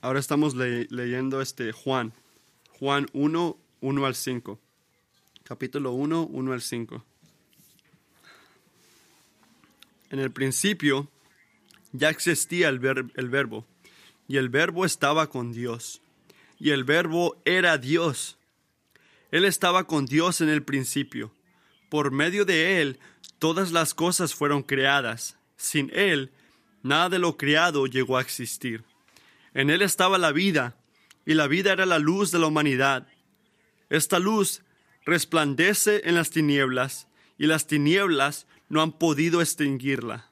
Ahora estamos le- leyendo este Juan. Juan 1, 1 al 5. Capítulo 1, 1 al 5. En el principio ya existía el, ver- el verbo, y el verbo estaba con Dios, y el verbo era Dios. Él estaba con Dios en el principio. Por medio de Él todas las cosas fueron creadas. Sin Él, nada de lo creado llegó a existir. En Él estaba la vida, y la vida era la luz de la humanidad. Esta luz resplandece en las tinieblas, y las tinieblas no han podido extinguirla.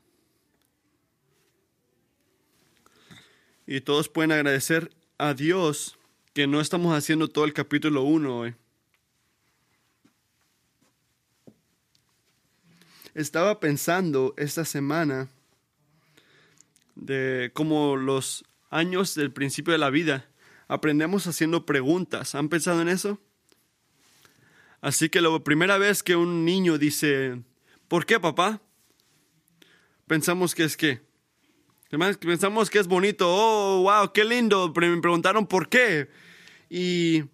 Y todos pueden agradecer a Dios que no estamos haciendo todo el capítulo 1 hoy. Estaba pensando esta semana de cómo los años del principio de la vida aprendemos haciendo preguntas. ¿Han pensado en eso? Así que la primera vez que un niño dice, ¿por qué papá? Pensamos que es que. Pensamos que es bonito. Oh, wow, qué lindo. Me preguntaron por qué. Y,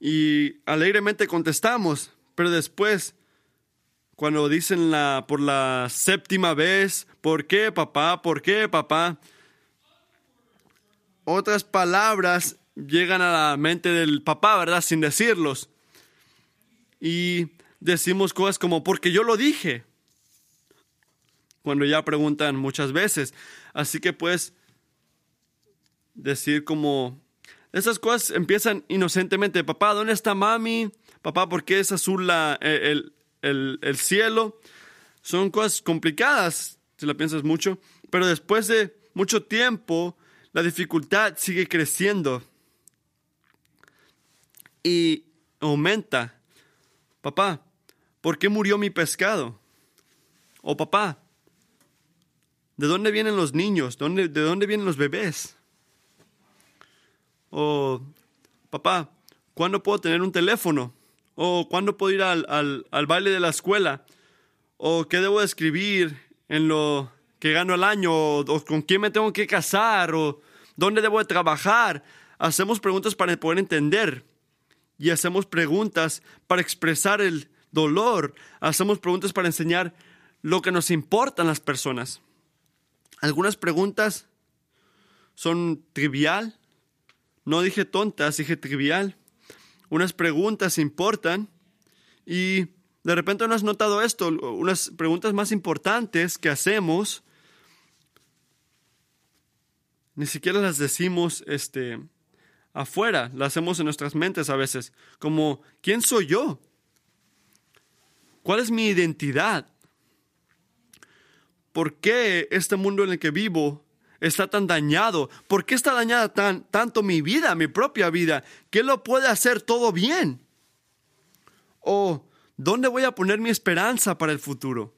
y alegremente contestamos. Pero después, cuando dicen la, por la séptima vez, ¿por qué papá? ¿Por qué papá? Otras palabras llegan a la mente del papá, ¿verdad? Sin decirlos. Y decimos cosas como, porque yo lo dije cuando ya preguntan muchas veces. Así que puedes decir como, esas cosas empiezan inocentemente, papá, ¿dónde está mami? Papá, ¿por qué es azul la, el, el, el cielo? Son cosas complicadas, si la piensas mucho, pero después de mucho tiempo, la dificultad sigue creciendo y aumenta. Papá, ¿por qué murió mi pescado? O papá, ¿De dónde vienen los niños? ¿Dónde, ¿De dónde vienen los bebés? O, papá, ¿cuándo puedo tener un teléfono? O, ¿cuándo puedo ir al, al, al baile de la escuela? O, ¿qué debo escribir en lo que gano al año? O, ¿con quién me tengo que casar? O, ¿dónde debo de trabajar? Hacemos preguntas para poder entender. Y hacemos preguntas para expresar el dolor. Hacemos preguntas para enseñar lo que nos importan las personas. Algunas preguntas son trivial. No dije tontas, dije trivial. Unas preguntas importan y de repente no has notado esto. Unas preguntas más importantes que hacemos ni siquiera las decimos este, afuera, las hacemos en nuestras mentes a veces. Como, ¿quién soy yo? ¿Cuál es mi identidad? ¿Por qué este mundo en el que vivo está tan dañado? ¿Por qué está dañada tan, tanto mi vida, mi propia vida? ¿Qué lo puede hacer todo bien? ¿O dónde voy a poner mi esperanza para el futuro?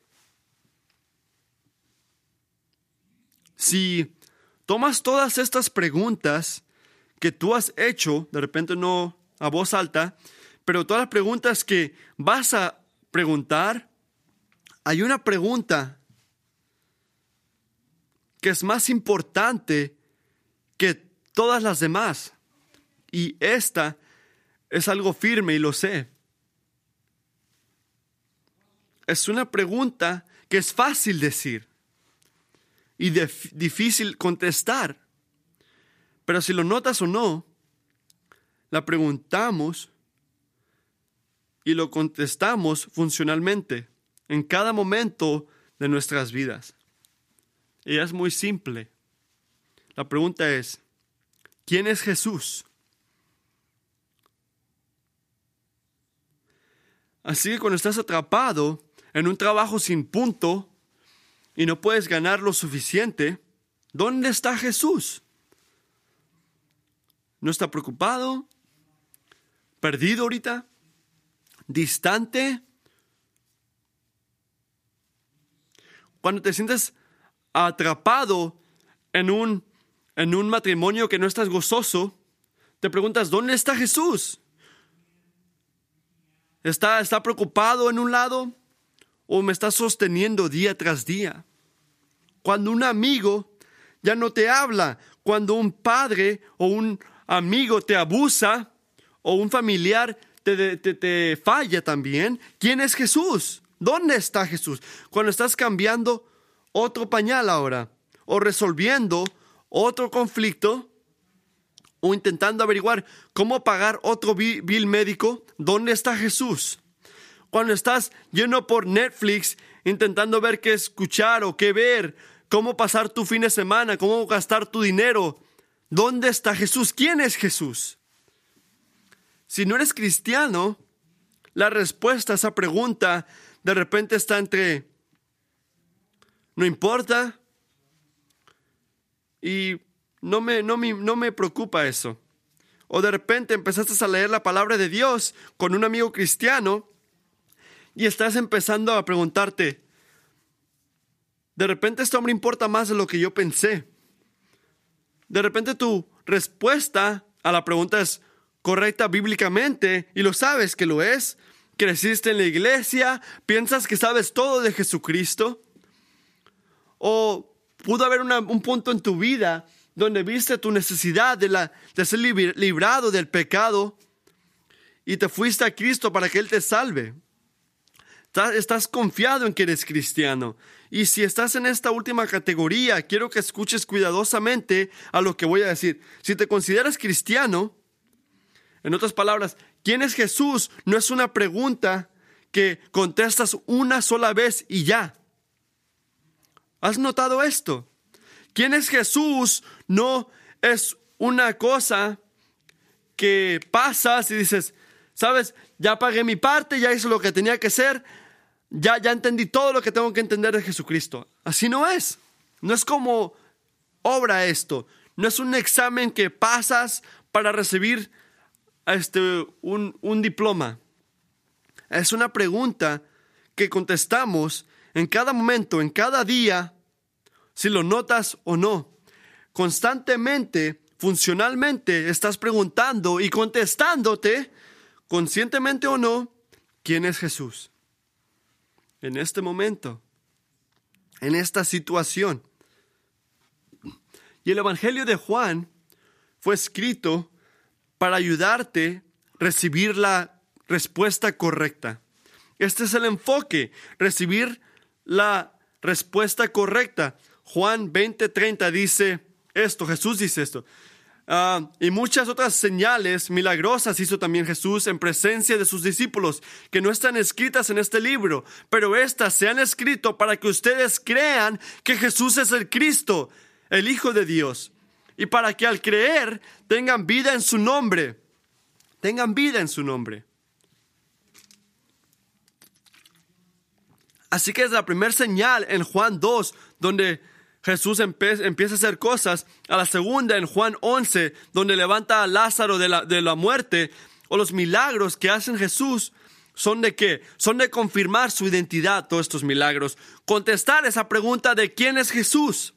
Si tomas todas estas preguntas que tú has hecho, de repente no a voz alta, pero todas las preguntas que vas a preguntar, hay una pregunta que es más importante que todas las demás. Y esta es algo firme y lo sé. Es una pregunta que es fácil decir y difícil contestar. Pero si lo notas o no, la preguntamos y lo contestamos funcionalmente en cada momento de nuestras vidas. Y es muy simple. La pregunta es, ¿quién es Jesús? Así que cuando estás atrapado en un trabajo sin punto y no puedes ganar lo suficiente, ¿dónde está Jesús? ¿No está preocupado? ¿Perdido ahorita? ¿Distante? Cuando te sientes atrapado en un, en un matrimonio que no estás gozoso, te preguntas, ¿dónde está Jesús? ¿Está, ¿Está preocupado en un lado o me está sosteniendo día tras día? Cuando un amigo ya no te habla. Cuando un padre o un amigo te abusa o un familiar te, te, te falla también, ¿quién es Jesús? ¿Dónde está Jesús? Cuando estás cambiando otro pañal ahora o resolviendo otro conflicto o intentando averiguar cómo pagar otro bill médico, ¿dónde está Jesús? Cuando estás lleno por Netflix intentando ver qué escuchar o qué ver, cómo pasar tu fin de semana, cómo gastar tu dinero, ¿dónde está Jesús? ¿Quién es Jesús? Si no eres cristiano, la respuesta a esa pregunta de repente está entre no importa y no me, no no me preocupa eso. O de repente empezaste a leer la palabra de Dios con un amigo cristiano y estás empezando a preguntarte, de repente este hombre importa más de lo que yo pensé. De repente tu respuesta a la pregunta es correcta bíblicamente y lo sabes que lo es. Creciste en la iglesia, piensas que sabes todo de Jesucristo. O pudo haber un punto en tu vida donde viste tu necesidad de, la, de ser librado del pecado y te fuiste a Cristo para que Él te salve. Estás confiado en que eres cristiano. Y si estás en esta última categoría, quiero que escuches cuidadosamente a lo que voy a decir. Si te consideras cristiano, en otras palabras, ¿quién es Jesús? No es una pregunta que contestas una sola vez y ya. ¿Has notado esto? ¿Quién es Jesús? No es una cosa que pasas y dices, sabes, ya pagué mi parte, ya hice lo que tenía que hacer, ya, ya entendí todo lo que tengo que entender de Jesucristo. Así no es. No es como obra esto. No es un examen que pasas para recibir este, un, un diploma. Es una pregunta que contestamos en cada momento, en cada día, si lo notas o no. Constantemente, funcionalmente, estás preguntando y contestándote, conscientemente o no, quién es Jesús. En este momento, en esta situación. Y el Evangelio de Juan fue escrito para ayudarte a recibir la respuesta correcta. Este es el enfoque, recibir la respuesta correcta. Juan 20:30 dice esto, Jesús dice esto. Ah, y muchas otras señales milagrosas hizo también Jesús en presencia de sus discípulos, que no están escritas en este libro, pero estas se han escrito para que ustedes crean que Jesús es el Cristo, el Hijo de Dios, y para que al creer tengan vida en su nombre, tengan vida en su nombre. Así que es la primera señal en Juan 2, donde Jesús empieza a hacer cosas. A la segunda, en Juan 11, donde levanta a Lázaro de la, de la muerte, o los milagros que hacen Jesús, son de qué? Son de confirmar su identidad, todos estos milagros. Contestar esa pregunta de quién es Jesús.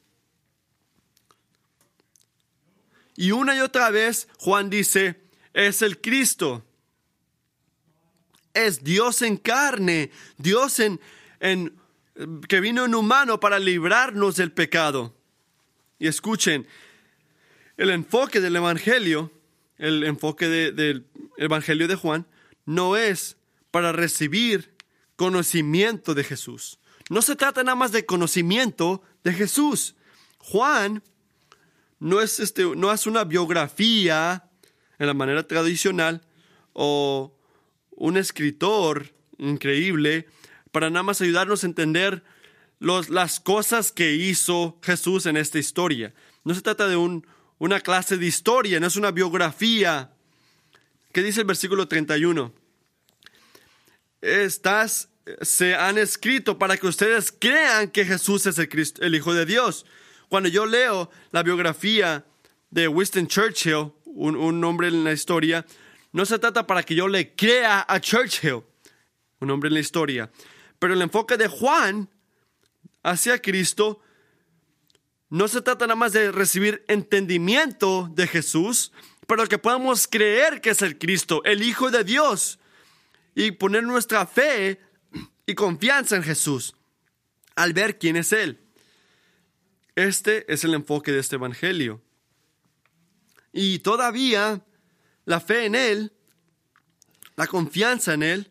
Y una y otra vez Juan dice, es el Cristo. Es Dios en carne, Dios en, en, que vino en humano para librarnos del pecado. Y escuchen, el enfoque del Evangelio, el enfoque del Evangelio de Juan, no es para recibir conocimiento de Jesús. No se trata nada más de conocimiento de Jesús. Juan no es, este, no es una biografía en la manera tradicional o un escritor increíble para nada más ayudarnos a entender las cosas que hizo Jesús en esta historia. No se trata de un, una clase de historia, no es una biografía. ¿Qué dice el versículo 31? Estas se han escrito para que ustedes crean que Jesús es el, el Hijo de Dios. Cuando yo leo la biografía de Winston Churchill, un, un hombre en la historia, no se trata para que yo le crea a Churchill, un hombre en la historia. Pero el enfoque de Juan hacia Cristo no se trata nada más de recibir entendimiento de Jesús, pero que podamos creer que es el Cristo, el Hijo de Dios, y poner nuestra fe y confianza en Jesús al ver quién es Él. Este es el enfoque de este Evangelio. Y todavía la fe en Él, la confianza en Él,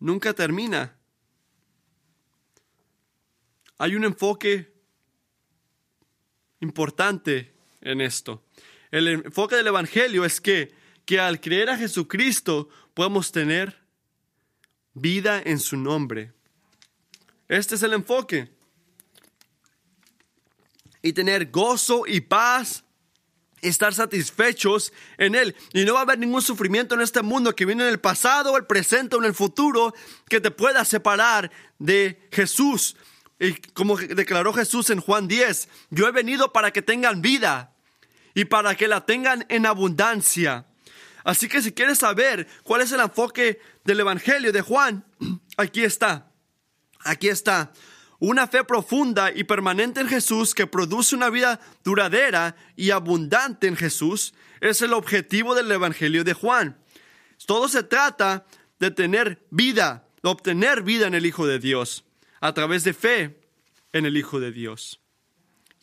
nunca termina. Hay un enfoque importante en esto. El enfoque del Evangelio es que, que al creer a Jesucristo podemos tener vida en su nombre. Este es el enfoque. Y tener gozo y paz, estar satisfechos en Él. Y no va a haber ningún sufrimiento en este mundo que viene en el pasado, el presente o en el futuro que te pueda separar de Jesús. Y como declaró Jesús en Juan 10, yo he venido para que tengan vida y para que la tengan en abundancia. Así que si quieres saber cuál es el enfoque del Evangelio de Juan, aquí está. Aquí está. Una fe profunda y permanente en Jesús que produce una vida duradera y abundante en Jesús es el objetivo del Evangelio de Juan. Todo se trata de tener vida, de obtener vida en el Hijo de Dios, a través de fe en el Hijo de Dios.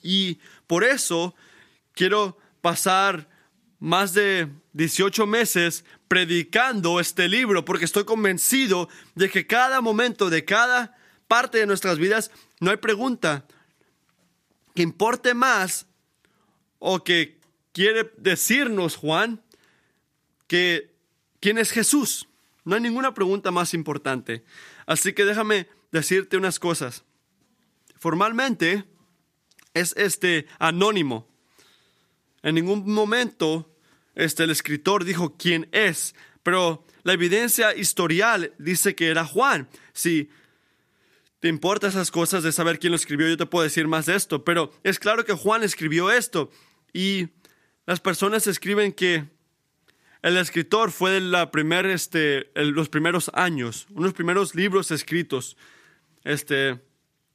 Y por eso quiero pasar más de 18 meses predicando este libro porque estoy convencido de que cada momento de cada parte de nuestras vidas no hay pregunta que importe más o que quiere decirnos Juan que quién es Jesús. No hay ninguna pregunta más importante. Así que déjame decirte unas cosas. Formalmente es este anónimo. En ningún momento este, el escritor dijo quién es, pero la evidencia historial dice que era Juan. Si importa esas cosas de saber quién lo escribió, yo te puedo decir más de esto, pero es claro que Juan escribió esto y las personas escriben que el escritor fue de la primer, este, los primeros años, unos primeros libros escritos este,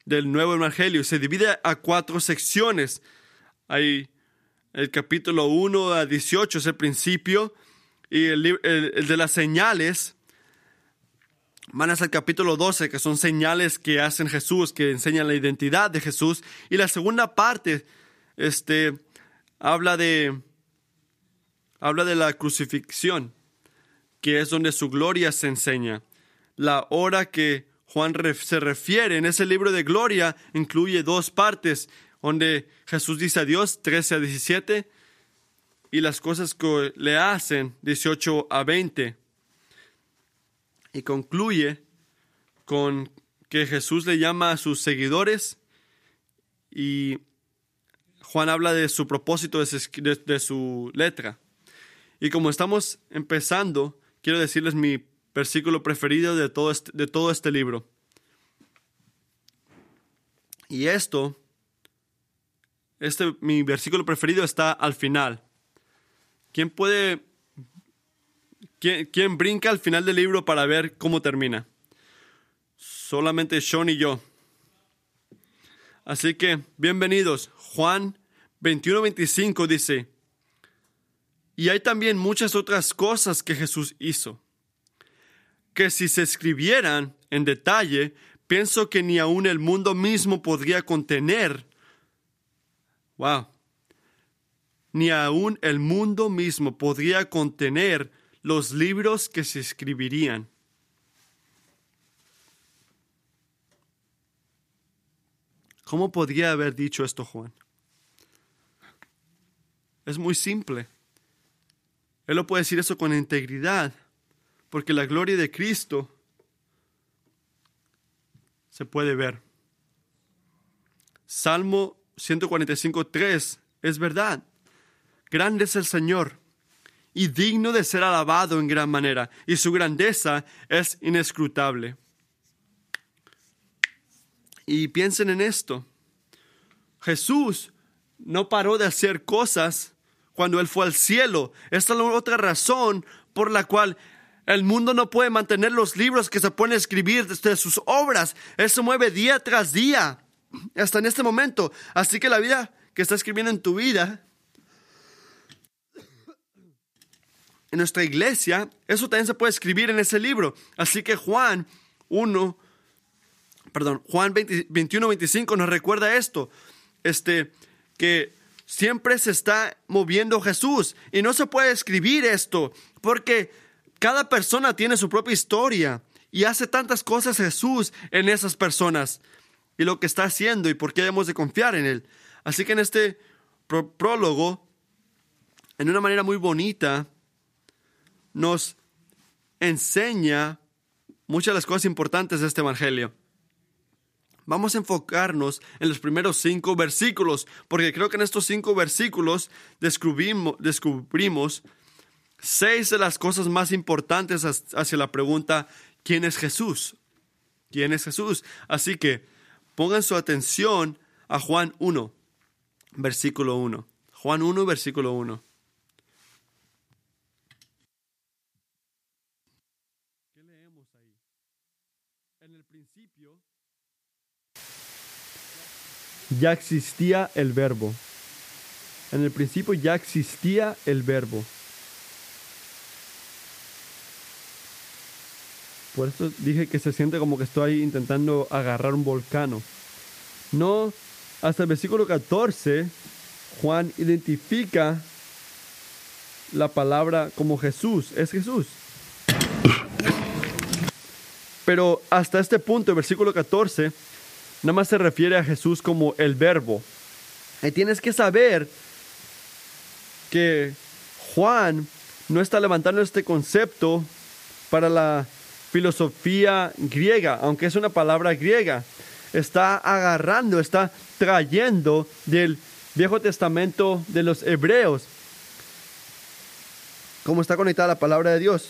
del Nuevo Evangelio. Se divide a cuatro secciones. Hay el capítulo 1 a 18 es el principio y el, de las señales van hasta el capítulo 12, que son señales que hacen Jesús, que enseñan la identidad de Jesús. Y la segunda parte este, habla, de, habla de la crucifixión, que es donde su gloria se enseña. La hora que Juan se refiere en ese libro de gloria incluye dos partes donde Jesús dice a Dios 13 a 17 y las cosas que le hacen 18 a 20. Y concluye con que Jesús le llama a sus seguidores y Juan habla de su propósito de su, letra. Y como estamos empezando, quiero decirles mi versículo preferido de todo este, de todo este libro. Y esto este, mi versículo preferido está al final. ¿Quién puede, quién, brinca al final del libro para ver cómo termina? Solamente Sean y yo. Así que, bienvenidos. Juan 21-25 dice, y hay también muchas otras cosas que Jesús hizo, que si se escribieran en detalle, pienso que ni aun el mundo mismo podría contener Wow. Ni aún el mundo mismo podría contener los libros que se escribirían. ¿Cómo podría haber dicho esto Juan? Es muy simple. Él lo puede decir eso con integridad, porque la gloria de Cristo se puede ver. Salmo 145.3 es verdad. Grande es el Señor y digno de ser alabado en gran manera, y su grandeza es inescrutable. Y piensen en esto. Jesús no paró de hacer cosas cuando Él fue al cielo. Esta es la otra razón por la cual el mundo no puede mantener los libros que se pueden escribir desde sus obras. Él se mueve día tras día hasta en este momento. Así que la vida que está escribiendo en tu vida, en nuestra iglesia, eso también se puede escribir en ese libro. Así que Juan 1, perdón, Juan 21, 25 nos recuerda esto, este, que siempre se está moviendo Jesús y no se puede escribir esto porque cada persona tiene su propia historia y hace tantas cosas Jesús en esas personas y lo que está haciendo y por qué debemos de confiar en Él. Así que en este prólogo, en una manera muy bonita, nos enseña muchas de las cosas importantes de este Evangelio. Vamos a enfocarnos en los primeros cinco versículos, porque creo que en estos cinco versículos descubrimos, seis de las cosas más importantes hacia la pregunta, ¿quién es Jesús? ¿Quién es Jesús? Así que pongan su atención a Juan 1, versículo 1. Juan 1, versículo 1. ¿Qué leemos ahí? En el principio ya existía el verbo. En el principio ya existía el verbo. Por eso dije que se siente como que estoy intentando agarrar un volcán. No, hasta el versículo 14, Juan identifica la palabra como Jesús, es Jesús. Pero hasta este punto, versículo 14, nada más se refiere a Jesús como el verbo. Y tienes que saber que Juan no está levantando este concepto para la filosofía griega, aunque es una palabra griega, está agarrando, está trayendo del Viejo Testamento de los hebreos, cómo está conectada la palabra de Dios.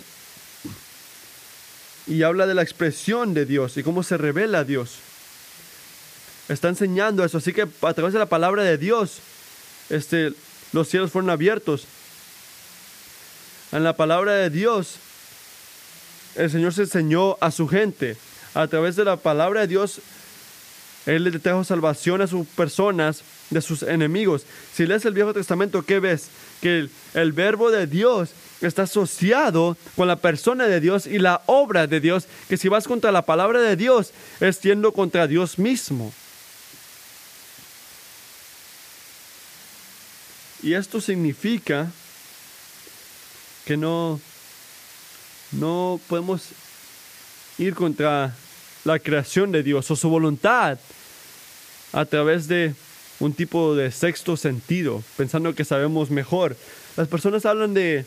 Y habla de la expresión de Dios y cómo se revela a Dios. Está enseñando eso, así que a través de la palabra de Dios, este, los cielos fueron abiertos. En la palabra de Dios el Señor se enseñó a su gente. A través de la palabra de Dios, Él le trajo salvación a sus personas de sus enemigos. Si lees el Viejo Testamento, ¿qué ves? Que el, verbo de Dios está asociado con la persona de Dios y la obra de Dios, que si vas contra la palabra de Dios, es contra Dios mismo. Y esto significa que no no podemos ir contra la creación de Dios o su voluntad a través de un tipo de sexto sentido, pensando que sabemos mejor. Las personas hablan de...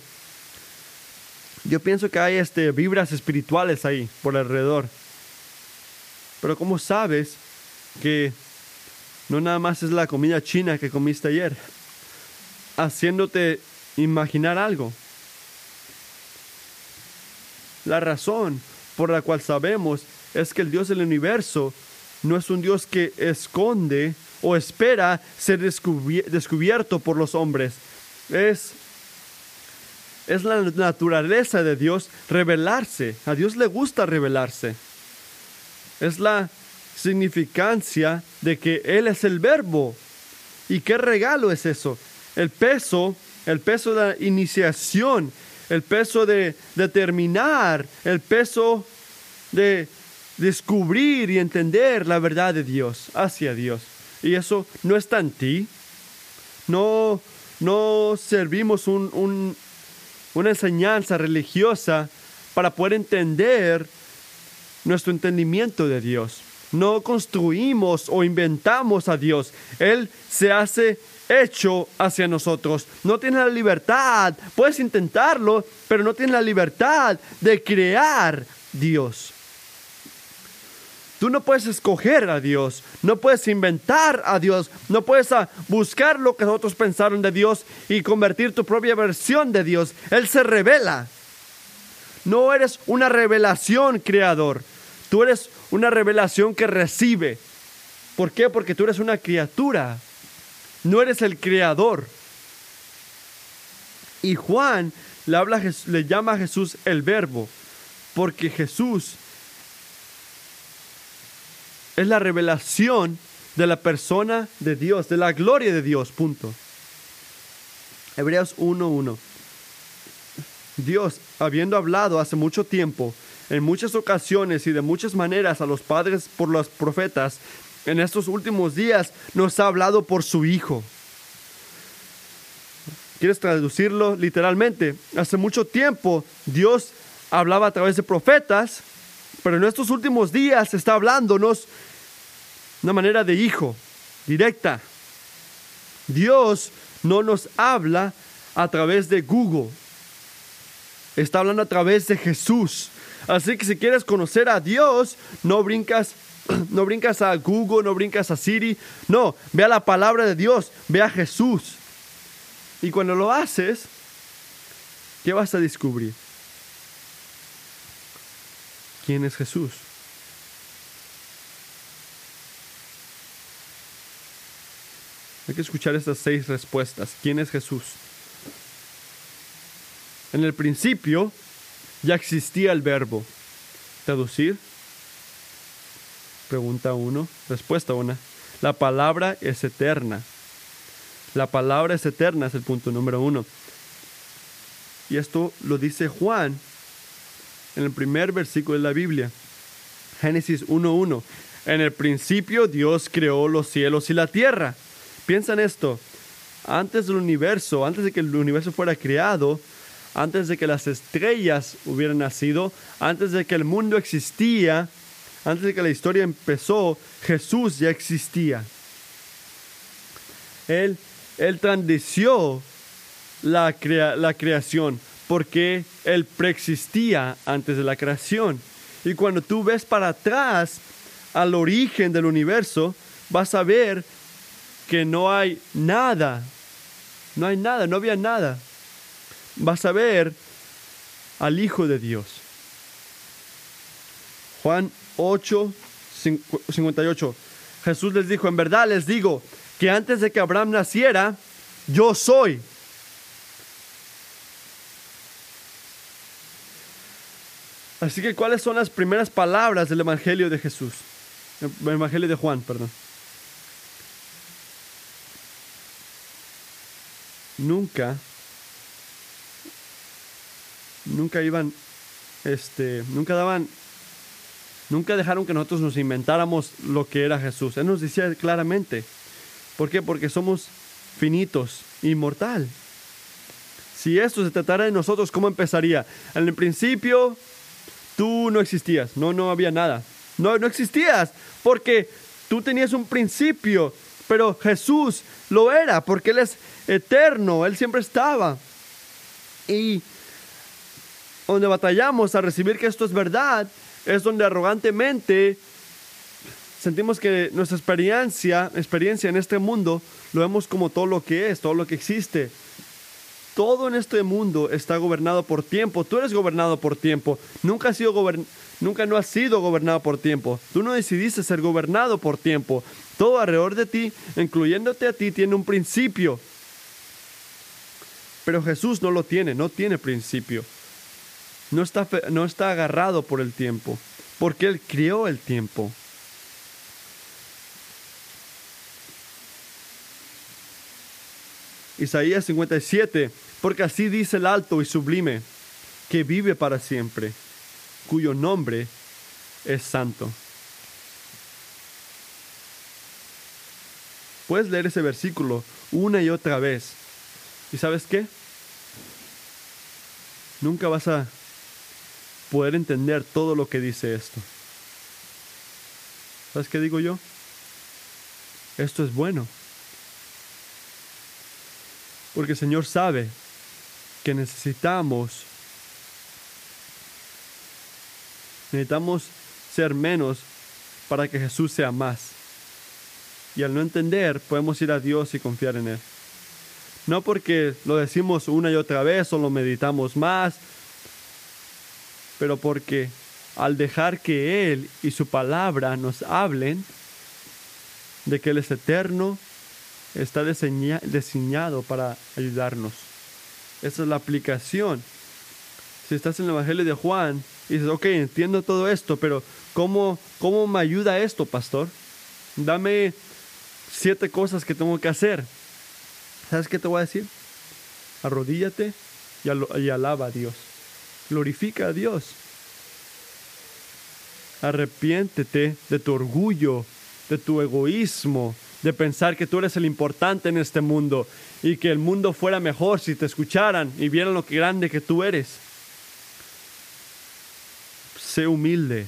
Yo pienso que hay este, vibras espirituales ahí por alrededor. Pero ¿cómo sabes que no nada más es la comida china que comiste ayer? Haciéndote imaginar algo. La razón por la cual sabemos es que el Dios del universo no es un Dios que esconde o espera ser descubierto por los hombres. Es, es la naturaleza de Dios revelarse. A Dios le gusta revelarse. Es la significancia de que Él es el verbo. ¿Y qué regalo es eso? El peso, el peso de la iniciación el peso de determinar, el peso de descubrir y entender la verdad de Dios hacia Dios. Y eso no está en ti. No, no servimos un, una enseñanza religiosa para poder entender nuestro entendimiento de Dios. No construimos o inventamos a Dios. Él se hace hecho hacia nosotros. No tienes la libertad, puedes intentarlo, pero no tienes la libertad de crear Dios. Tú no puedes escoger a Dios, no puedes inventar a Dios, no puedes ah, buscar lo que otros pensaron de Dios y convertir tu propia versión de Dios. Él se revela. No eres una revelación creador, tú eres una revelación que recibe. ¿Por qué? Porque tú eres una criatura. No eres el creador. Y Juan le, habla, le llama a Jesús el verbo, porque Jesús es la revelación de la persona de Dios, de la gloria de Dios, punto. Hebreos 1.1. Dios, habiendo hablado hace mucho tiempo en muchas ocasiones y de muchas maneras a los padres por los profetas, en estos últimos días nos ha hablado por su Hijo. ¿Quieres traducirlo literalmente? Hace mucho tiempo Dios hablaba a través de profetas, pero en estos últimos días está hablándonos una manera de hijo, directa. Dios no nos habla a través de Google, está hablando a través de Jesús. Así que si quieres conocer a Dios, no brincas, no brincas a Google, no brincas a Siri, no, ve a la palabra de Dios, ve a Jesús. Y cuando lo haces, ¿qué vas a descubrir? ¿Quién es Jesús? Hay que escuchar estas seis respuestas. ¿Quién es Jesús? En el principio ya existía el verbo. Traducir. Pregunta uno. Respuesta una. La palabra es eterna. La palabra es eterna, es el punto número uno. Y esto lo dice Juan en el primer versículo de la Biblia. Génesis 1.1. En el principio Dios creó los cielos y la tierra. Piensa en esto. Antes del universo, antes de que el universo fuera creado, antes de que las estrellas hubieran nacido, antes de que el mundo existía, antes de que la historia empezó, Jesús ya existía. Él, él la, la creación porque Él preexistía antes de la creación. Y cuando tú ves para atrás al origen del universo, vas a ver que no hay nada. No hay nada, no había nada. Vas a ver al Hijo de Dios. Juan 8, 58. Jesús les dijo, en verdad les digo que antes de que Abraham naciera, yo soy. Así que, ¿cuáles son las primeras palabras del Evangelio de Jesús? El Evangelio de Juan, perdón. Nunca, nunca iban, este, nunca daban, nunca dejaron que nosotros nos inventáramos lo que era Jesús. Él nos decía claramente. ¿Por qué? Porque somos finitos, inmortal. Si esto se tratara de nosotros, ¿cómo empezaría? En el principio tú no existías, no, no había nada. No, no existías porque tú tenías un principio, pero Jesús lo era porque Él es eterno, Él siempre estaba. Y donde batallamos a recibir que esto es verdad, es donde arrogantemente sentimos que nuestra experiencia, experiencia en este mundo lo vemos como todo lo que es, todo lo que existe. Todo en este mundo está gobernado por tiempo. Tú eres gobernado por tiempo. Nunca has sido nunca no has sido gobernado por tiempo. Tú no decidiste ser gobernado por tiempo. Todo alrededor de ti, incluyéndote a ti, tiene un principio. Pero Jesús no lo tiene, no tiene principio. No está, no está agarrado por el tiempo, porque Él creó el tiempo. Isaías 57 porque así dice el alto y sublime, que vive para siempre, cuyo nombre es santo. Puedes leer ese versículo una y otra vez. ¿Y sabes qué? Nunca vas a poder entender todo lo que dice esto. ¿Sabes qué digo yo? Esto es bueno. Porque el Señor sabe que necesitamos. Necesitamos ser menos para que Jesús sea más. Y al no entender, podemos ir a Dios y confiar en Él. No porque lo decimos una y otra vez o lo meditamos más, pero porque al dejar que Él y su palabra nos hablen de que Él es eterno, está diseñado para ayudarnos. Esa es la aplicación. Si estás en el Evangelio de Juan y dices, ok, entiendo todo esto, pero ¿cómo, cómo me ayuda esto, pastor? Dame siete cosas que tengo que hacer. ¿Sabes qué te voy a decir? Arrodíllate y, alaba a Dios. Glorifica a Dios. Arrepiéntete de tu orgullo, de tu egoísmo, de pensar que tú eres el importante en este mundo y que el mundo fuera mejor si te escucharan y vieran lo grande que tú eres. Sé humilde.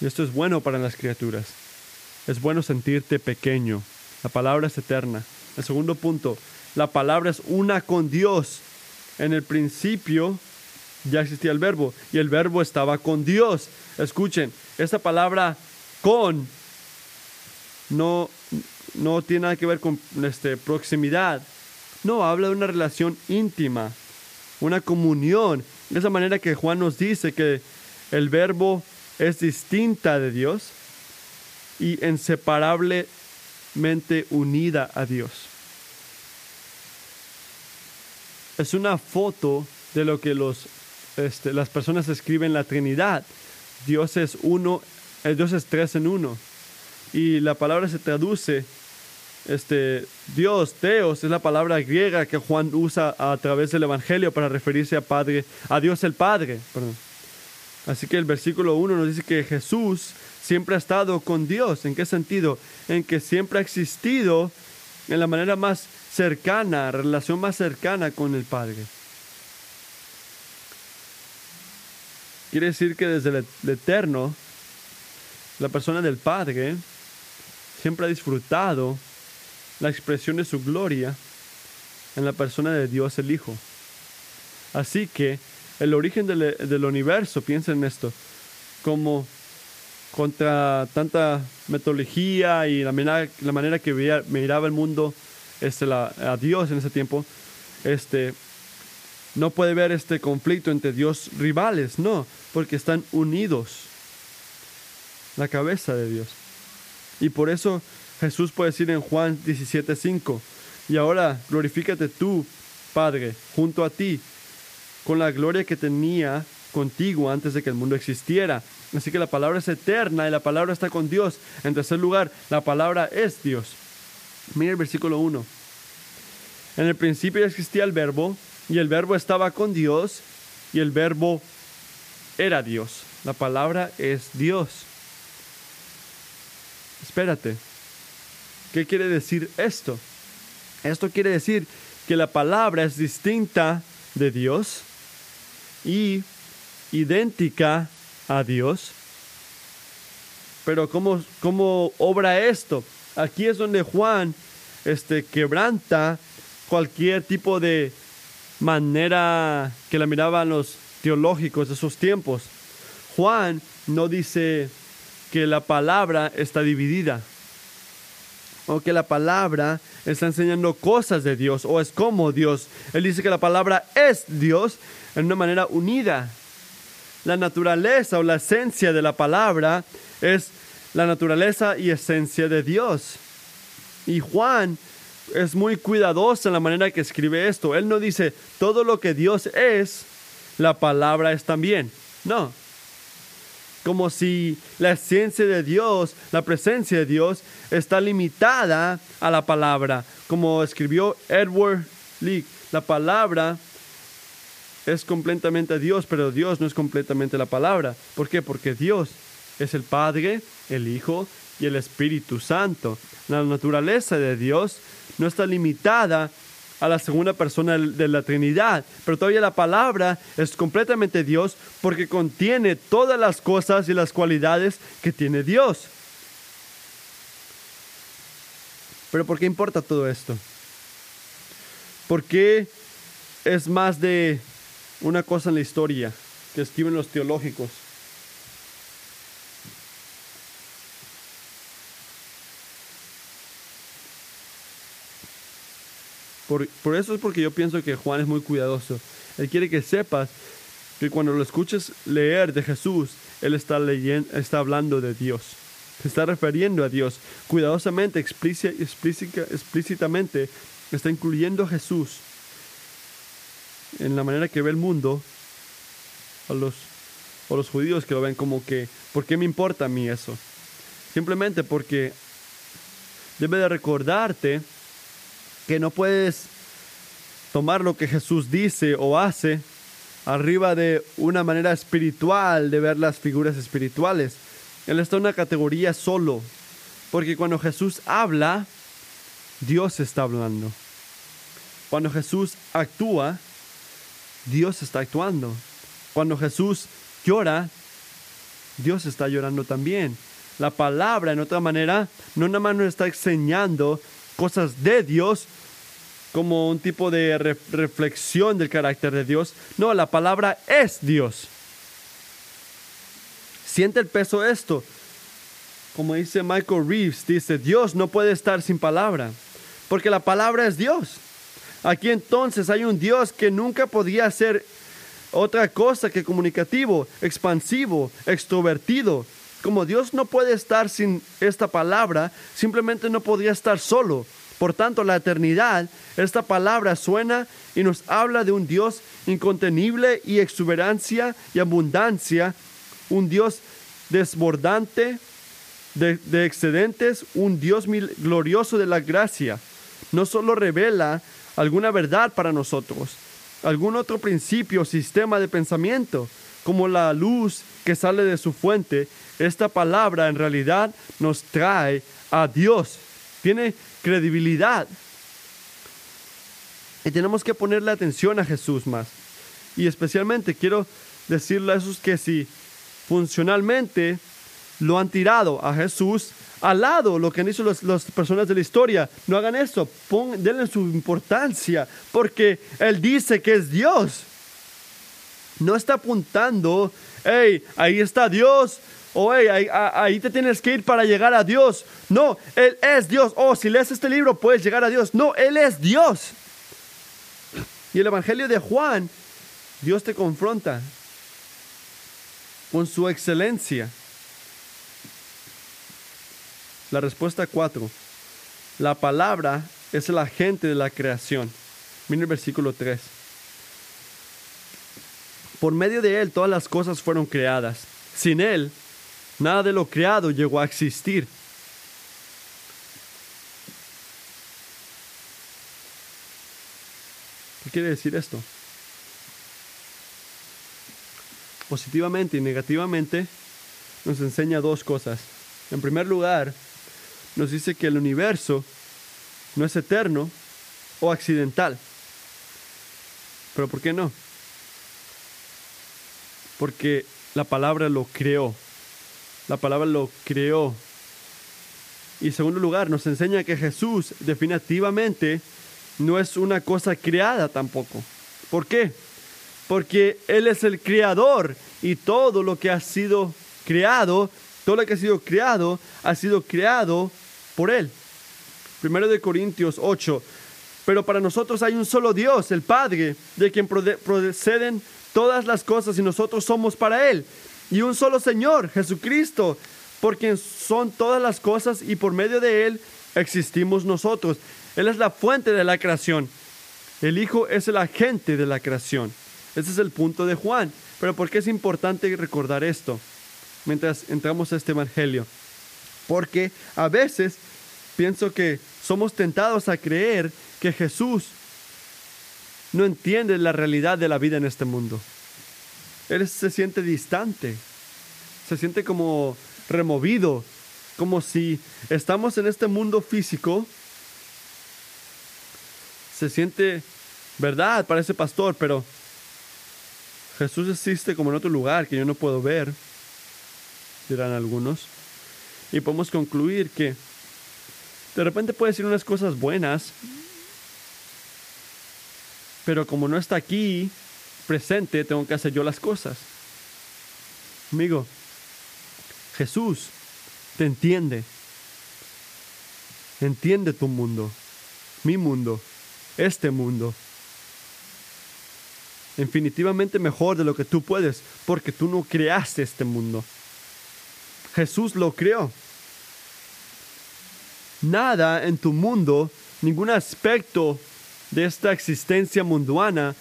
Y esto es bueno para las criaturas. Es bueno sentirte pequeño. La palabra es eterna. El segundo punto, la palabra es una con Dios. En el principio ya existía el verbo y el verbo estaba con Dios. Escuchen, esta palabra con no, no tiene nada que ver con este, proximidad. No, habla de una relación íntima, una comunión. De esa manera que Juan nos dice que el verbo es distinta de Dios y inseparablemente unida a Dios. Es una foto de lo que los, este, las personas escriben la Trinidad. Dios es uno, eh, Dios es tres en uno. Y la palabra se traduce, este, Dios, Teos, es la palabra griega que Juan usa a través del Evangelio para referirse a Padre, a Dios el Padre. Así que el versículo 1 nos dice que Jesús siempre ha estado con Dios. ¿En qué sentido? En que siempre ha existido en la manera más cercana, relación más cercana con el Padre. Quiere decir que desde el eterno, la persona del Padre siempre ha disfrutado la expresión de su gloria en la persona de Dios el Hijo. Así que el origen del, universo, piensen en esto, como contra tanta metodología y la manera, la manera que miraba el mundo este, a Dios en ese tiempo, este, no puede ver este conflicto entre Dios rivales, no, porque están unidos, la cabeza de Dios. Y por eso Jesús puede decir en Juan 17:5, y ahora glorifícate tú, Padre, junto a ti, con la gloria que tenía contigo antes de que el mundo existiera. Así que la palabra es eterna y la palabra está con Dios. En tercer lugar, la palabra es Dios. Mira el versículo 1. En el principio existía el verbo y el verbo estaba con Dios y el verbo era Dios. La palabra es Dios. Espérate. ¿Qué quiere decir esto? Esto quiere decir que la palabra es distinta de Dios y idéntica a Dios. Pero ¿cómo, cómo obra esto? Aquí es donde Juan este, quebranta cualquier tipo de manera que la miraban los teológicos de esos tiempos. Juan no dice que la palabra está dividida o que la palabra está enseñando cosas de Dios o es como Dios. Él dice que la palabra es Dios en una manera unida. La naturaleza o la esencia de la palabra es la naturaleza y esencia de Dios. Y Juan es muy cuidadoso en la manera que escribe esto. Él no dice todo lo que Dios es, la palabra es también. No. Como si la esencia de Dios, la presencia de Dios, está limitada a la palabra. Como escribió Edward Leake, la palabra es completamente Dios, pero Dios no es completamente la palabra. ¿Por qué? Porque Dios es el Padre, el Hijo y el Espíritu Santo. La naturaleza de Dios no está limitada a la segunda persona de la Trinidad, pero todavía la palabra es completamente Dios porque contiene todas las cosas y las cualidades que tiene Dios. Pero ¿por qué importa todo esto? ¿Por qué es más de una cosa en la historia que escriben los teológicos? Por, eso es porque yo pienso que Juan es muy cuidadoso. Él quiere que sepas que cuando lo escuches leer de Jesús, Él está, leyendo, está hablando de Dios. Se está refiriendo a Dios. Cuidadosamente, explícitamente, está incluyendo a Jesús en la manera que ve el mundo a los, a los judíos que lo ven como que, ¿por qué me importa a mí eso? Simplemente porque debe de recordarte que no puedes tomar lo que Jesús dice o hace arriba de una manera espiritual de ver las figuras espirituales. Él está en una categoría solo, porque cuando Jesús habla, Dios está hablando. Cuando Jesús actúa, Dios está actuando. Cuando Jesús llora, Dios está llorando también. La palabra, en otra manera, no nada más nos está enseñando cosas de Dios como un tipo de reflexión del carácter de Dios. No, la palabra es Dios. Siente el peso esto. Como dice Michael Reeves, dice, Dios no puede estar sin palabra, porque la palabra es Dios. Aquí entonces hay un Dios que nunca podía ser otra cosa que comunicativo, expansivo, extrovertido. Como Dios no puede estar sin esta palabra, simplemente no podría estar solo. Por tanto, la eternidad, esta palabra suena y nos habla de un Dios incontenible y exuberancia y abundancia, un Dios desbordante de, de excedentes, un Dios glorioso de la gracia. No solo revela alguna verdad para nosotros, algún otro principio o sistema de pensamiento, como la luz que sale de su fuente, esta palabra en realidad nos trae a Dios. Tiene credibilidad. Y tenemos que ponerle atención a Jesús más. Y especialmente quiero decirle a esos que si funcionalmente lo han tirado a Jesús, al lado lo que han dicho las personas de la historia. No hagan eso, pon, denle su importancia, porque Él dice que es Dios. No está apuntando, hey, ahí está Dios, o hey, ahí, ahí, te tienes que ir para llegar a Dios. No, Él es Dios. Oh, si lees este libro puedes llegar a Dios. No, Él es Dios. Y el Evangelio de Juan, Dios te confronta con su excelencia. La respuesta 4. La palabra es el agente de la creación. Mira el versículo 3. Por medio de Él todas las cosas fueron creadas. Sin Él, nada de lo creado llegó a existir. ¿Qué quiere decir esto? Positivamente y negativamente nos enseña dos cosas. En primer lugar, nos dice que el universo no es eterno o accidental. ¿Pero por qué no? Porque la palabra lo creó. La palabra lo creó. Y en segundo lugar, nos enseña que Jesús definitivamente no es una cosa creada tampoco. ¿Por qué? Porque Él es el creador y todo lo que ha sido creado, todo lo que ha sido creado, ha sido creado por Él. Primero de Corintios 8. Pero para nosotros hay un solo Dios, el Padre, de quien proceden todas las cosas y nosotros somos para Él. Y un solo Señor, Jesucristo, por quien son todas las cosas y por medio de Él existimos nosotros. Él es la fuente de la creación. El Hijo es el agente de la creación. Ese es el punto de Juan. Pero ¿por qué es importante recordar esto mientras entramos a este Evangelio? Porque a veces pienso que somos tentados a creer que Jesús no entiende la realidad de la vida en este mundo. Él se siente distante, se siente como removido, como si estamos en este mundo físico. Se siente, verdad, parece pastor, pero Jesús existe como en otro lugar que yo no puedo ver, dirán algunos. Y podemos concluir que de repente puede decir unas cosas buenas, pero como no está aquí presente, tengo que hacer yo las cosas. Amigo, Jesús te entiende. Entiende tu mundo, mi mundo, este mundo. Infinitivamente mejor de lo que tú puedes, porque tú no creaste este mundo. Jesús lo creó. Nada en tu mundo, ningún aspecto de esta existencia mundana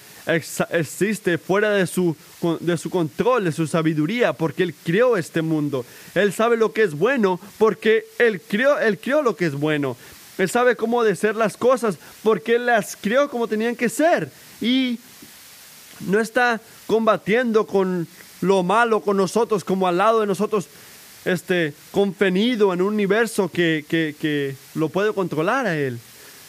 existe fuera de su, de su control, de su sabiduría, porque Él creó este mundo. Él sabe lo que es bueno porque Él creó, él creó lo que es bueno. Él sabe cómo de ser las cosas porque Él las creó como tenían que ser. Y no está combatiendo con lo malo con nosotros, como al lado de nosotros, este, convenido en un universo que, que, que lo puede controlar a Él.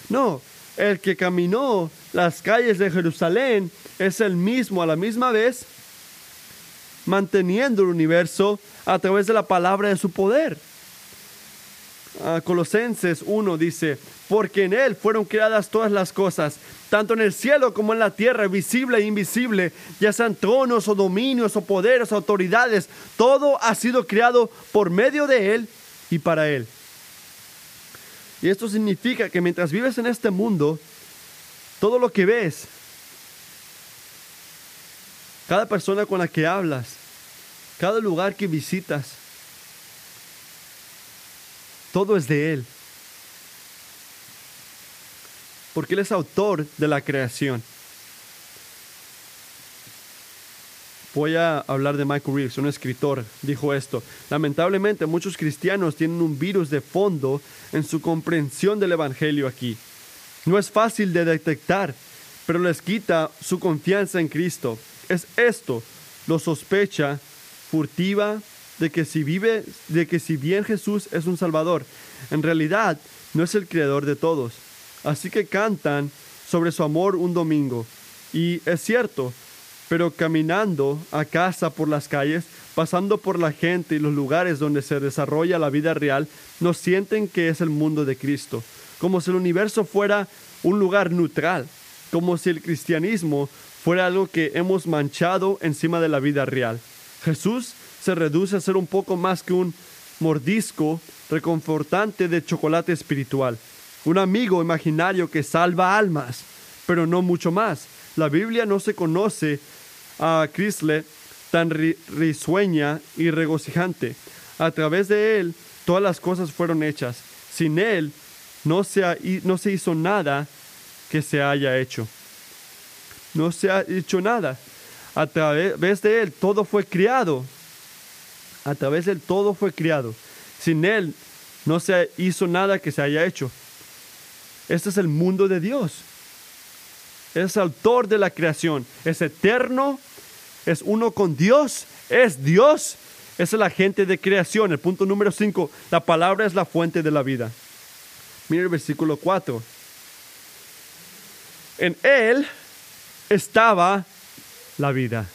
No, el que caminó las calles de Jerusalén es el mismo a la misma vez, manteniendo el universo a través de la palabra de su poder. Ah, Colosenses 1 dice, porque en Él fueron creadas todas las cosas, tanto en el cielo como en la tierra, visible e invisible, ya sean tronos o dominios o poderes, o autoridades, todo ha sido creado por medio de Él y para Él. Y esto significa que mientras vives en este mundo, todo lo que ves, cada persona con la que hablas, cada lugar que visitas, todo es de Él. Porque Él es autor de la creación. Voy a hablar de Michael Reeves, un escritor, dijo esto. Lamentablemente muchos cristianos tienen un virus de fondo en su comprensión del Evangelio aquí. No es fácil de detectar, pero les quita su confianza en Cristo. Es esto, lo sospecha, furtiva, de que si vive, de que si bien Jesús es un Salvador, en realidad no es el Creador de todos. Así que cantan sobre su amor un domingo. Y es cierto, pero caminando a casa por las calles, pasando por la gente y los lugares donde se desarrolla la vida real, no sienten que es el mundo de Cristo, como si el universo fuera un lugar neutral, como si el cristianismo fuera algo que hemos manchado encima de la vida real. Jesús se reduce a ser un poco más que un mordisco reconfortante de chocolate espiritual, un amigo imaginario que salva almas, pero no mucho más. La Biblia no se conoce a Chrysler tan risueña y regocijante. A través de él todas las cosas fueron hechas. Sin él no se, no se hizo nada que se haya hecho. No se ha hecho nada. A través de él todo fue criado. A través de él todo fue criado. Sin él no se hizo nada que se haya hecho. Este es el mundo de Dios. Es autor de la creación. Es eterno. Es uno con Dios. Es Dios. Es el agente de creación. El punto número 5. La palabra es la fuente de la vida. Mira el versículo 4. En él estaba la vida.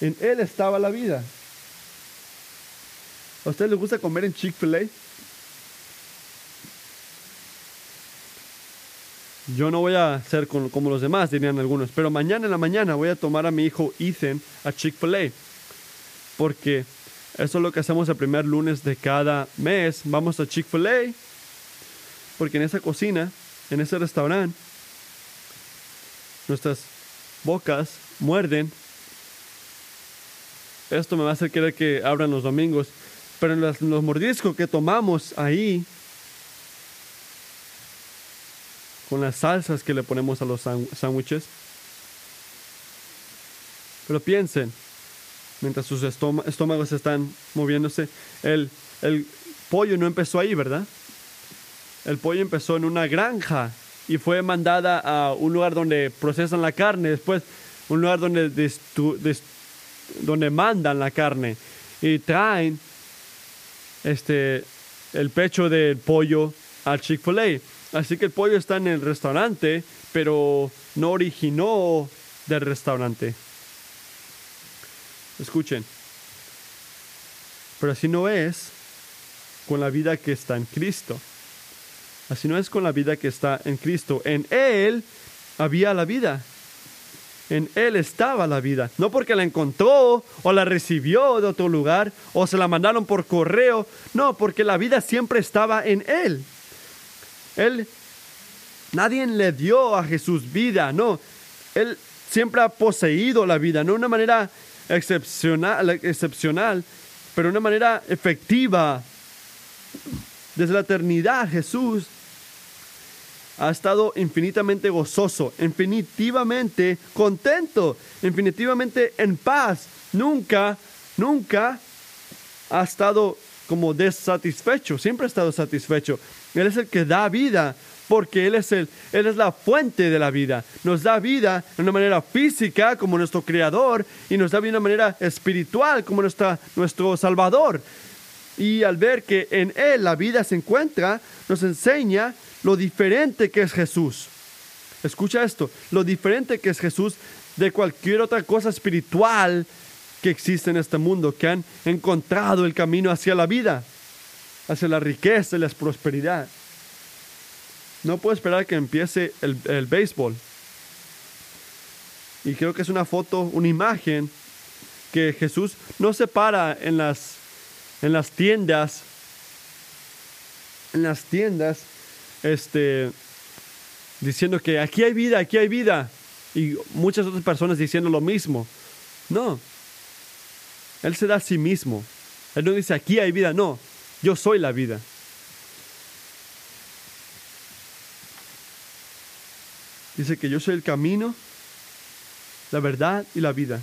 En él estaba la vida. ¿A usted le gusta comer en Chick-fil-A? Yo no voy a ser como los demás, dirían algunos, pero mañana en la mañana voy a tomar a mi hijo Ethan a Chick-fil-A. Porque eso es lo que hacemos el primer lunes de cada mes. Vamos a Chick-fil-A. Porque en esa cocina, en ese restaurante, nuestras bocas muerden. Esto me va a hacer querer que abran los domingos. Pero en los, mordiscos que tomamos ahí, con las salsas que le ponemos a los sándwiches, pero piensen, mientras sus estómagos están moviéndose, el, el pollo no empezó ahí, ¿verdad? El pollo empezó en una granja y fue mandada a un lugar donde procesan la carne, después un lugar donde, donde mandan la carne y traen este, el pecho del pollo al Chick-fil-A. Así que el pollo está en el restaurante, pero no originó del restaurante. Escuchen. Pero así no es con la vida que está en Cristo. Así no es con la vida que está en Cristo. En Él había la vida. En Él estaba la vida. No porque la encontró o la recibió de otro lugar o se la mandaron por correo. No, porque la vida siempre estaba en Él. Él, nadie le dio a Jesús vida. No, Él siempre ha poseído la vida. No de una manera excepcional, excepcional, pero de una manera efectiva. Desde la eternidad Jesús ha estado infinitamente gozoso, infinitivamente contento, infinitivamente en paz. Nunca, nunca ha estado como desatisfecho, siempre ha estado satisfecho. Él es el que da vida porque Él es, el, Él es la fuente de la vida. Nos da vida de una manera física como nuestro Creador y nos da vida de una manera espiritual como nuestra, nuestro Salvador. Y al ver que en Él la vida se encuentra, nos enseña lo diferente que es Jesús. Escucha esto, lo diferente que es Jesús de cualquier otra cosa espiritual que existe en este mundo, que han encontrado el camino hacia la vida, hacia la riqueza y la prosperidad. No puedo esperar que empiece el, el béisbol. Y creo que es una foto, una imagen que Jesús no se para en las, en las tiendas, en las tiendas, este, diciendo que aquí hay vida, aquí hay vida, y muchas otras personas diciendo lo mismo. No, Él se da a sí mismo. Él no dice aquí hay vida, no, yo soy la vida. Dice que yo soy el camino, la verdad y la vida.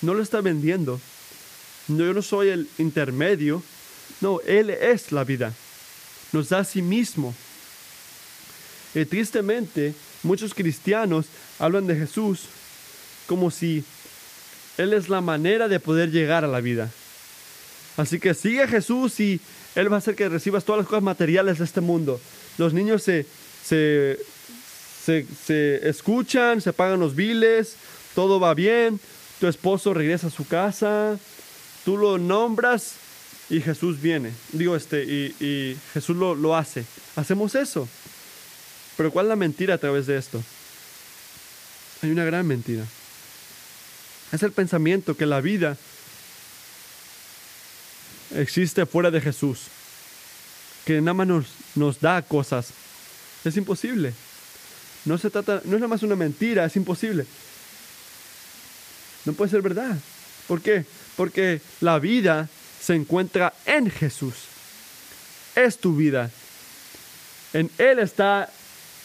No lo está vendiendo. No, yo no soy el intermedio. No, Él es la vida. Nos da a sí mismo. Y tristemente, muchos cristianos hablan de Jesús como si Él es la manera de poder llegar a la vida. Así que sigue a Jesús y Él va a hacer que recibas todas las cosas materiales de este mundo. Los niños se, se, se, se escuchan, se pagan los biles, todo va bien, tu esposo regresa a su casa, tú lo nombras y Jesús viene. Digo, este, y, Jesús lo, lo hace. Hacemos eso. Pero ¿cuál es la mentira a través de esto? Hay una gran mentira. Es el pensamiento que la vida existe fuera de Jesús. Que nada más nos, da cosas. Es imposible. No se trata, no es nada más una mentira, es imposible. No puede ser verdad. ¿Por qué? Porque la vida se encuentra en Jesús. Es tu vida. En Él está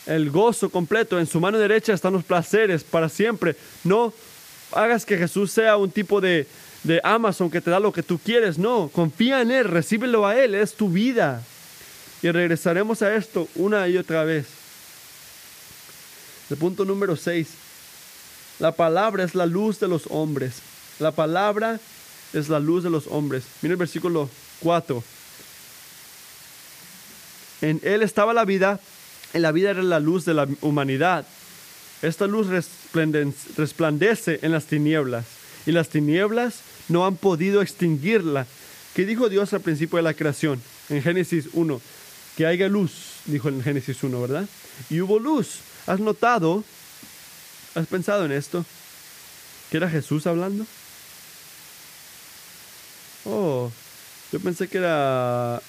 el gozo completo. En su mano derecha están los placeres para siempre. No hagas que Jesús sea un tipo de, de Amazon que te da lo que tú quieres. No, confía en Él, recíbelo a Él, es tu vida. Y regresaremos a esto una y otra vez. El punto número 6. La palabra es la luz de los hombres. La palabra es la luz de los hombres. Mira el versículo 4. En Él estaba la vida, en la vida era la luz de la humanidad. Esta luz resplandece en las tinieblas y las tinieblas no han podido extinguirla. ¿Qué dijo Dios al principio de la creación? En Génesis 1. Que haya luz, dijo en Génesis 1, ¿verdad? Y hubo luz. ¿Has notado? ¿Has pensado en esto? ¿Que era Jesús hablando? Oh, yo pensé que era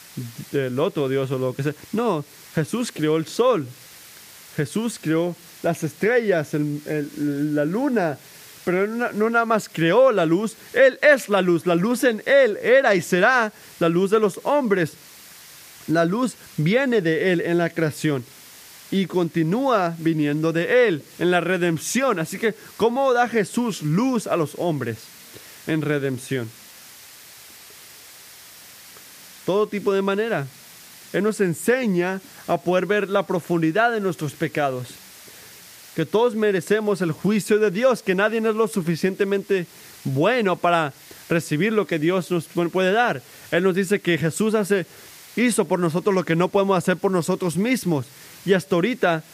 el otro Dios o lo que sea. No, Jesús creó el sol. Jesús creó las estrellas, la luna. Pero no, no nada más creó la luz, Él es la luz. La luz en Él era y será la luz de los hombres. La luz viene de Él en la creación y continúa viniendo de Él en la redención. Así que, ¿cómo da Jesús luz a los hombres en redención? Todo tipo de manera. Él nos enseña a poder ver la profundidad de nuestros pecados. Que todos merecemos el juicio de Dios, que nadie es lo suficientemente bueno para recibir lo que Dios nos puede dar. Él nos dice que Jesús hace, hizo por nosotros lo que no podemos hacer por nosotros mismos. Y hasta ahorita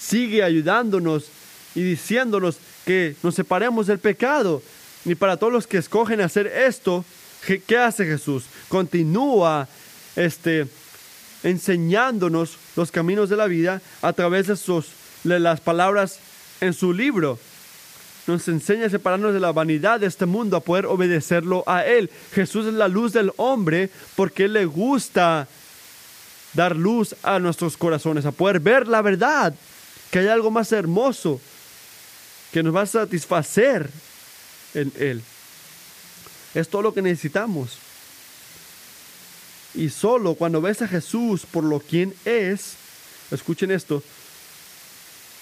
sigue ayudándonos y diciéndonos que nos separemos del pecado. Y para todos los que escogen hacer esto, ¿Qué hace Jesús? Continúa este, enseñándonos los caminos de la vida a través de, sus, las palabras en su libro. Nos enseña a separarnos de la vanidad de este mundo, a poder obedecerlo a Él. Jesús es la luz del hombre porque Él le gusta dar luz a nuestros corazones, a poder ver la verdad, que hay algo más hermoso que nos va a satisfacer en Él. Es todo lo que necesitamos. Y solo cuando ves a Jesús por lo quien es, escuchen esto,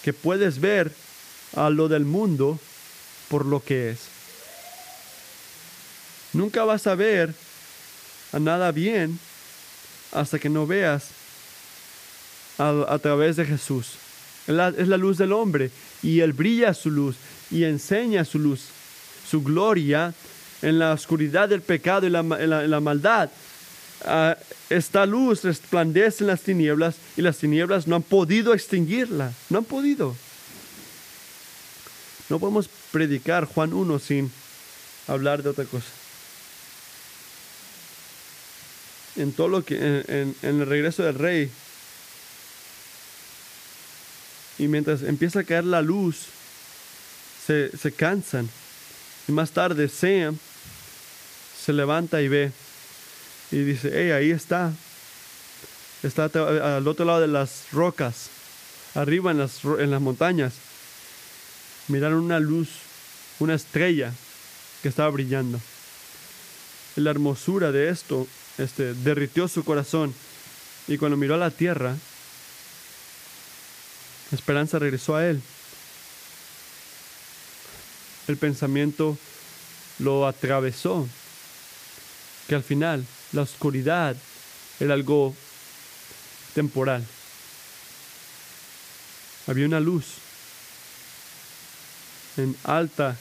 que puedes ver a lo del mundo por lo que es. Nunca vas a ver a nada bien hasta que no veas a, través de Jesús. Es la, es la luz del hombre y Él brilla su luz y enseña su luz, su gloria en la oscuridad del pecado y en la maldad. Ah, esta luz resplandece en las tinieblas y las tinieblas no han podido extinguirla, no han podido. No podemos predicar Juan 1 sin hablar de otra cosa. En todo lo que, en, el regreso del rey, y mientras empieza a caer la luz, se, se cansan. Y más tarde Sam se levanta y ve y dice, hey, ahí está. Está al otro lado de las rocas, arriba en las, en las montañas. Miraron una luz, una estrella que estaba brillando. La hermosura de esto este, derritió su corazón. Y cuando miró a la tierra, la esperanza regresó a él. El pensamiento lo atravesó. Que al final la oscuridad era algo temporal. Había una luz en alta,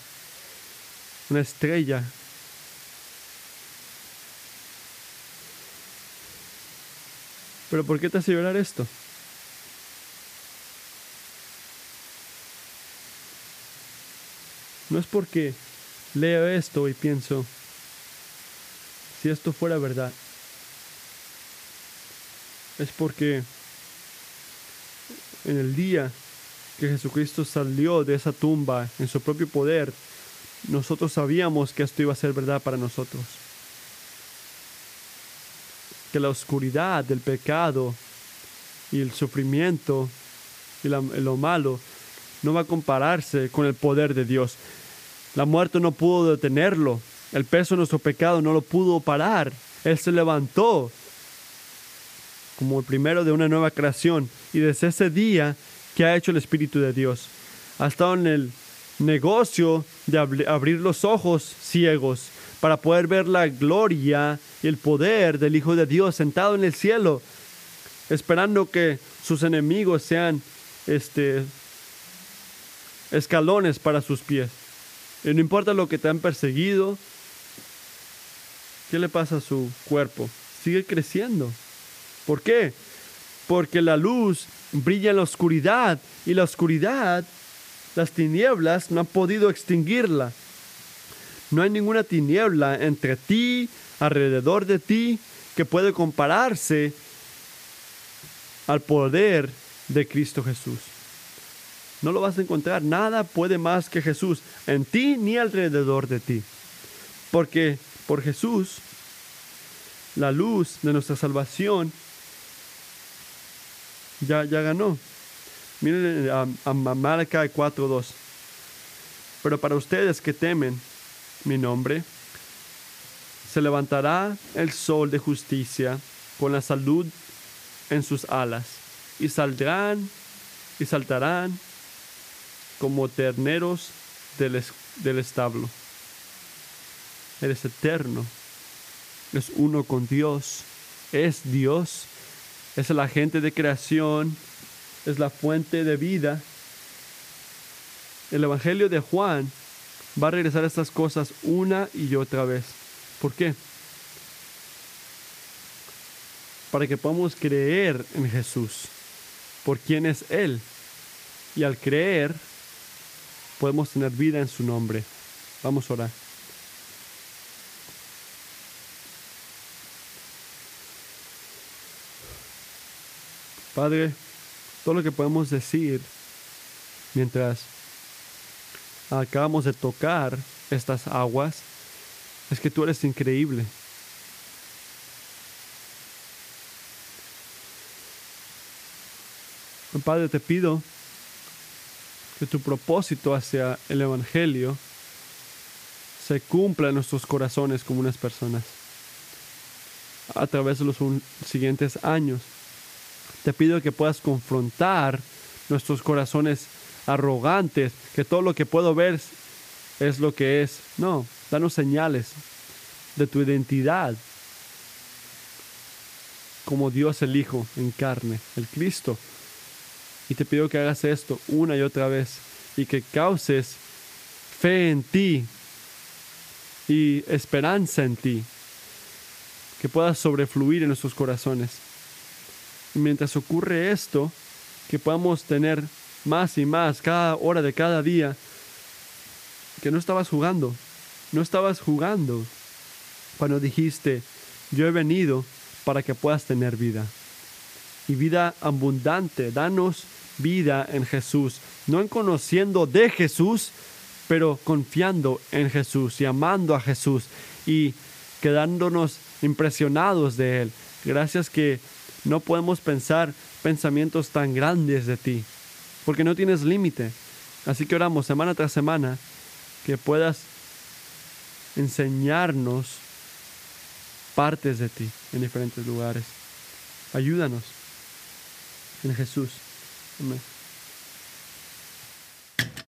una estrella. Pero ¿por qué te hace llorar esto? No es porque leo esto y pienso, si esto fuera verdad, es porque en el día que Jesucristo salió de esa tumba en su propio poder, nosotros sabíamos que esto iba a ser verdad para nosotros. Que la oscuridad del pecado y el sufrimiento y lo malo no va a compararse con el poder de Dios. La muerte no pudo detenerlo. El peso de nuestro pecado no lo pudo parar. Él se levantó como el primero de una nueva creación. Y desde ese día que ha hecho el Espíritu de Dios. Ha estado en el negocio de abri- abrir los ojos ciegos para poder ver la gloria y el poder del Hijo de Dios sentado en el cielo, esperando que sus enemigos sean este, escalones para sus pies. Y no importa lo que te han perseguido, ¿qué le pasa a su cuerpo? Sigue creciendo. ¿Por qué? Porque la luz brilla en la oscuridad y la oscuridad, las tinieblas no han podido extinguirla. No hay ninguna tiniebla entre ti, alrededor de ti, que puede compararse al poder de Cristo Jesús. No lo vas a encontrar. Nada puede más que Jesús en ti ni alrededor de ti. Porque por Jesús, la luz de nuestra salvación ya, ya ganó. Miren a, a Malachi 4.2. Pero para ustedes que temen mi nombre, se levantará el sol de justicia con la salud en sus alas, y saldrán y saltarán como terneros del, del establo. Eres eterno, es uno con Dios, es Dios, es el agente de creación, es la fuente de vida. El Evangelio de Juan va a regresar a estas cosas una y otra vez. ¿Por qué? Para que podamos creer en Jesús, por quién es Él. Y al creer, podemos tener vida en su nombre. Vamos a orar. Padre, todo lo que podemos decir mientras acabamos de tocar estas aguas es que tú eres increíble. Padre, te pido que tu propósito hacia el Evangelio se cumpla en nuestros corazones como unas personas a través de los siguientes años. Te pido que puedas confrontar nuestros corazones arrogantes, que todo lo que puedo ver es, lo que es. No, danos señales de tu identidad como Dios el Hijo en carne, el Cristo. Y te pido que hagas esto una y otra vez y que causes fe en ti y esperanza en ti, que puedas sobrefluir en nuestros corazones. Mientras ocurre esto, que podamos tener más y más cada hora de cada día, que no estabas jugando, no estabas jugando cuando dijiste, yo he venido para que puedas tener vida. Y vida abundante, danos vida en Jesús, no en conociendo de Jesús, pero confiando en Jesús y amando a Jesús y quedándonos impresionados de Él. Gracias que no podemos pensar pensamientos tan grandes de ti, porque no tienes límite. Así que oramos semana tras semana que puedas enseñarnos partes de ti en diferentes lugares. Ayúdanos en Jesús. Amén.